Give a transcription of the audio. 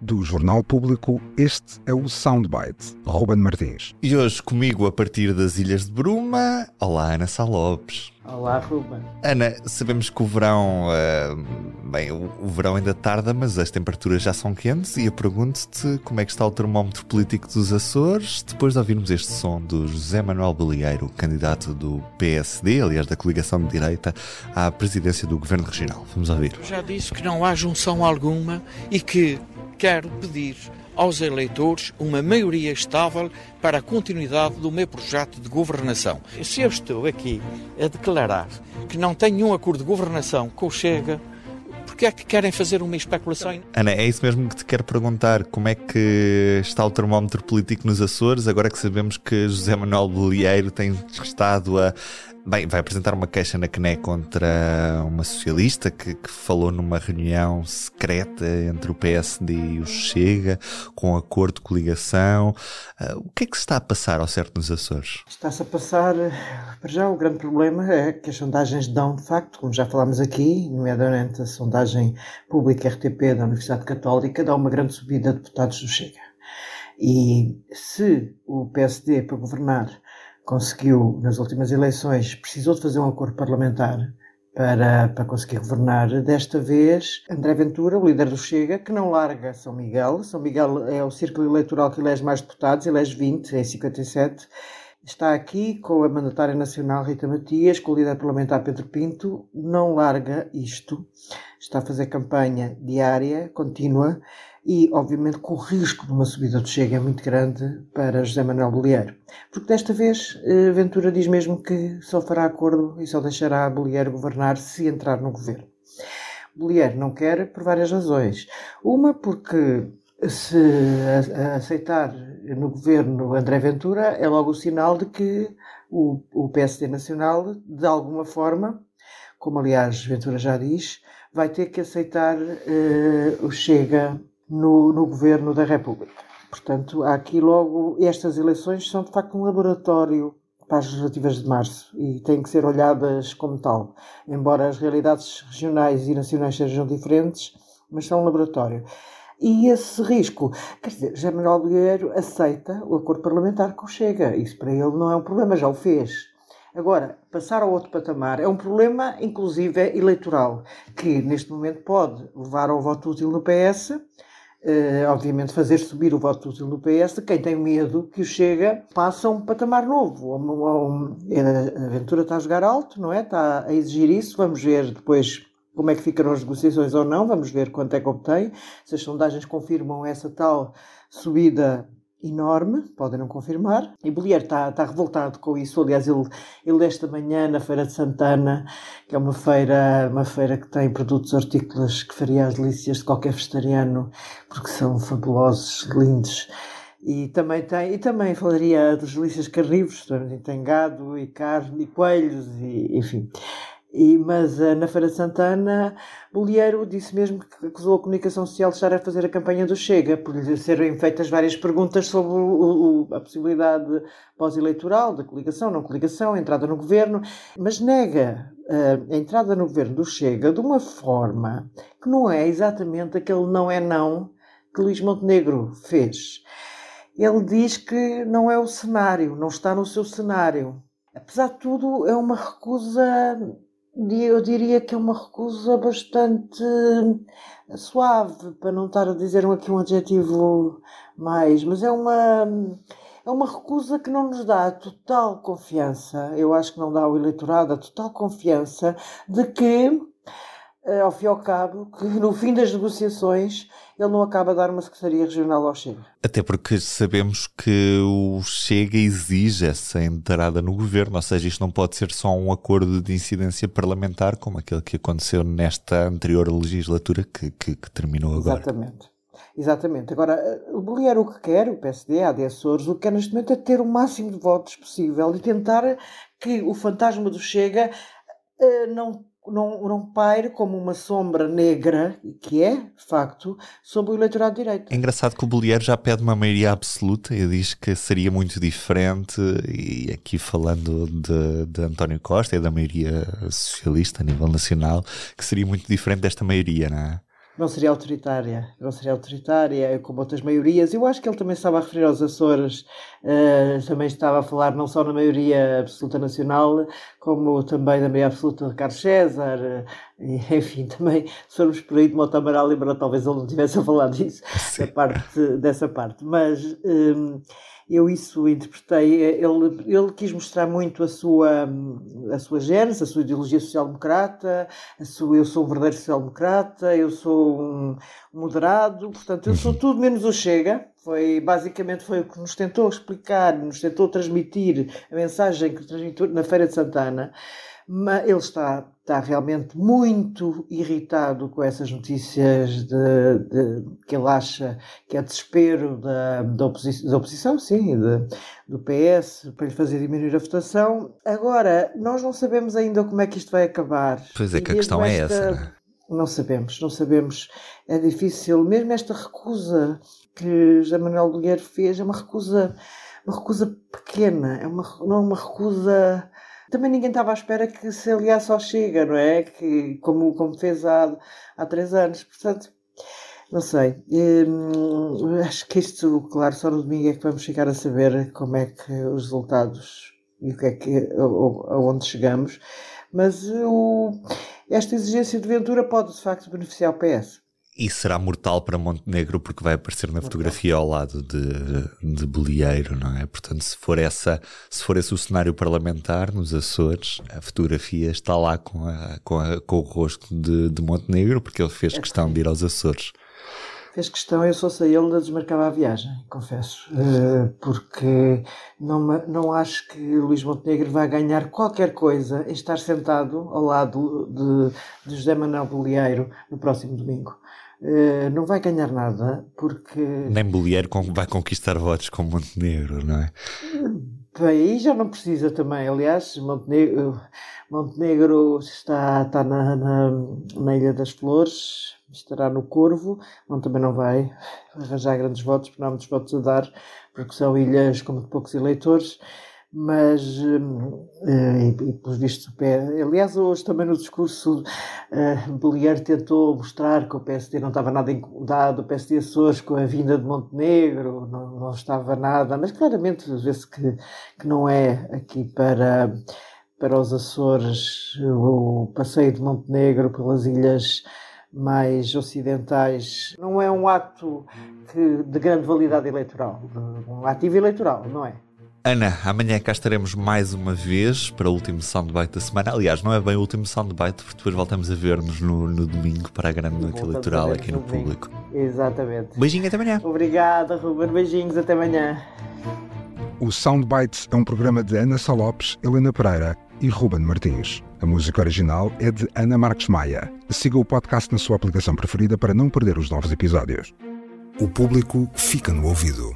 Do Jornal Público, este é o Soundbite. Ruben Martins. E hoje comigo a partir das Ilhas de Bruma, olá Ana Sá Lopes. Olá, Ruben. Ana, sabemos que o verão, uh, bem, o, o, verão ainda tarda, mas as temperaturas já são quentes e eu pergunto-te como é que está o termómetro político dos Açores depois de ouvirmos este som do José Manuel Bolieiro, candidato do PSD, aliás da coligação de direita, à presidência do Governo Regional. Vamos ouvir. Já disse que não há junção alguma e que quero pedir aos eleitores uma maioria estável para a continuidade do meu projeto de governação. Se eu estou aqui a declarar que não tenho nenhum acordo de governação com o Chega, porque é que querem fazer uma especulação? Ana, é isso mesmo que te quero perguntar. Como é que está o termómetro político nos Açores, agora que sabemos que José Manuel Bolieiro tem estado a Bem, vai apresentar uma queixa na CNE contra uma socialista que, que, falou numa reunião secreta entre o PSD e o Chega, com acordo de coligação. Uh, o que é que se está a passar ao certo nos Açores? Está-se a passar, para já, o grande problema é que as sondagens dão, de facto, como já falámos aqui, nomeadamente a sondagem pública RTP da Universidade Católica, dá uma grande subida de deputados do Chega. E se o PSD, para governar, conseguiu, nas últimas eleições, precisou de fazer um acordo parlamentar para, para conseguir governar. Desta vez, André Ventura, o líder do Chega, que não larga São Miguel. São Miguel é o círculo eleitoral que elege mais deputados, elege 20 em 57. Está aqui com a mandatária nacional Rita Matias, com o líder parlamentar Pedro Pinto, não larga isto. Está a fazer campanha diária, contínua, e, obviamente, que o risco de uma subida do Chega muito grande para José Manuel Bolieiro. Porque desta vez, eh, Ventura diz mesmo que só fará acordo e só deixará Bolieiro governar se entrar no governo. Bolieiro não quer por várias razões. Uma, porque se aceitar no governo André Ventura é logo o sinal de que o, o PSD Nacional, de alguma forma, como aliás Ventura já diz, vai ter que aceitar uh, o Chega no, no governo da República. Portanto, há aqui logo, estas eleições são de facto um laboratório para as legislativas de março e têm que ser olhadas como tal. Embora as realidades regionais e nacionais sejam diferentes, mas são um laboratório. E esse risco, quer dizer, José Manuel Bolheiro aceita o acordo parlamentar com o Chega. Isso para ele não é um problema, já o fez. Agora, passar ao outro patamar é um problema, inclusive, eleitoral, que neste momento pode levar ao voto útil no PS, Uh, obviamente, fazer subir o voto útil do PS, quem tem medo que o Chega passe a um patamar novo. a aventura está a jogar alto, não é? Está a exigir isso. Vamos ver depois como é que ficaram as negociações ou não. Vamos ver quanto é que obtém. Se as sondagens confirmam essa tal subida enorme, podem não confirmar. E Bollier está, está revoltado com isso. Aliás, ele, ele esta manhã na Feira de Santana, que é uma feira, uma feira que tem produtos hortícolas que faria as delícias de qualquer vegetariano, porque são fabulosos, lindos. E também tem, e também falaria dos delícias carnívoros, tem gado e carne e coelhos, e, enfim. E, mas uh, na Feira Santana, Bolieiro disse mesmo que acusou a comunicação social de estar a fazer a campanha do Chega, por lhe serem feitas várias perguntas sobre o, o, a possibilidade pós-eleitoral, da coligação, não coligação, entrada no governo, mas nega uh, a entrada no governo do Chega de uma forma que não é exatamente aquele não é não que Luís Montenegro fez. Ele diz que não é o cenário, não está no seu cenário. Apesar de tudo, é uma recusa eu diria que é uma recusa bastante suave, para não estar a dizer aqui um adjetivo mais, mas é uma, é uma recusa que não nos dá total confiança, eu acho que não dá ao eleitorado a total confiança de que, eh, ao fim e ao cabo, que no fim das negociações ele não acaba de dar uma secretaria regional ao Chega. Até porque sabemos que o Chega exige essa entrada no governo, ou seja, isto não pode ser só um acordo de incidência parlamentar, como aquele que aconteceu nesta anterior legislatura que, que, que terminou agora. Exatamente. exatamente. Agora, o Bolieiro o que quer, o PSD, a AD o que quer neste momento é ter o máximo de votos possível e tentar que o fantasma do Chega uh, não não, não paire como uma sombra negra, que é, de facto, sobre o eleitorado direito. É engraçado que o Bolieiro já pede uma maioria absoluta e diz que seria muito diferente, e aqui falando de, de António Costa e da maioria socialista a nível nacional, que seria muito diferente desta maioria, não é? Não seria autoritária, não seria autoritária como outras maiorias. Eu acho que ele também estava a referir aos Açores, uh, também estava a falar não só na maioria absoluta nacional, como também na maioria absoluta de Carlos César, e, enfim, também se formos por aí de Mota Amaral, talvez ele não tivesse a falar disso, da parte, dessa parte, mas... Um, eu isso interpretei. Ele, ele quis mostrar muito a sua, a sua gênese, a sua ideologia social-democrata, a sua, eu sou um verdadeiro social-democrata, eu sou um moderado, portanto, eu sou uhum. tudo menos o Chega. Foi, basicamente foi o que nos tentou explicar, nos tentou transmitir a mensagem que transmitiu na Feira de Santana mas ele está, está realmente muito irritado com essas notícias de, de, que ele acha que é desespero da, da, oposição, da oposição, sim, de, do PS, para lhe fazer diminuir a votação. Agora, nós não sabemos ainda como é que isto vai acabar. Pois é, que a questão é esta, é essa. Não sabemos, não sabemos. É difícil. Mesmo esta recusa que José Manuel Bolheiro fez é uma recusa, uma recusa pequena, é uma, não é uma recusa também ninguém estava à espera que se aliasse ao Chega, não é? Que, como, como fez há, há três anos. Portanto, não sei. Hum, acho que isto, claro, só no domingo é que vamos chegar a saber como é que os resultados e o que é que, aonde chegamos. Mas o, esta exigência de Ventura pode de facto beneficiar o PS. E será mortal para Montenegro porque vai aparecer na fotografia ao lado de, de Bolieiro, não é? Portanto, se for, essa, se for esse o cenário parlamentar nos Açores, a fotografia está lá com, a, com, a, com o rosto de, de Montenegro porque ele fez é questão de ir aos Açores. Fez questão, eu só sei ele desmarcava a viagem, confesso, uh, porque não, não acho que Luís Montenegro vai ganhar qualquer coisa em estar sentado ao lado de, de José Manuel Bolieiro no próximo domingo. Uh, não vai ganhar nada porque. Nem Bolieiro vai conquistar votos com Montenegro, não é? Bem, aí já não precisa também. Aliás, Montenegro, Montenegro está, está na, na, na Ilha das Flores, estará no Corvo, onde também não vai arranjar grandes votos, porque não há muitos votos a dar, porque são ilhas com muito poucos eleitores mas uh, e, e pelos vistos aliás hoje também no discurso uh, Bolieiro tentou mostrar que o PSD não estava nada incomodado o PSD Açores com a vinda de Montenegro não, não estava nada. Mas claramente vê-se que, que não é aqui para para os Açores o passeio de Montenegro pelas ilhas mais ocidentais. Não é um ato que, de grande validade eleitoral um ativo eleitoral não é Ana, amanhã cá estaremos mais uma vez para o último soundbite da semana. Aliás, não é bem o último soundbite, porque depois voltamos a ver-nos no, no, domingo para a grande noite eleitoral aqui no, no público. Exatamente. Beijinho até amanhã. Obrigada, Ruben. Beijinhos até amanhã. O Soundbites é um programa de Ana Salopes, Helena Pereira e Ruben Martins. A música original é de Ana Marques Maia. Siga o podcast na sua aplicação preferida para não perder os novos episódios. O público fica no ouvido.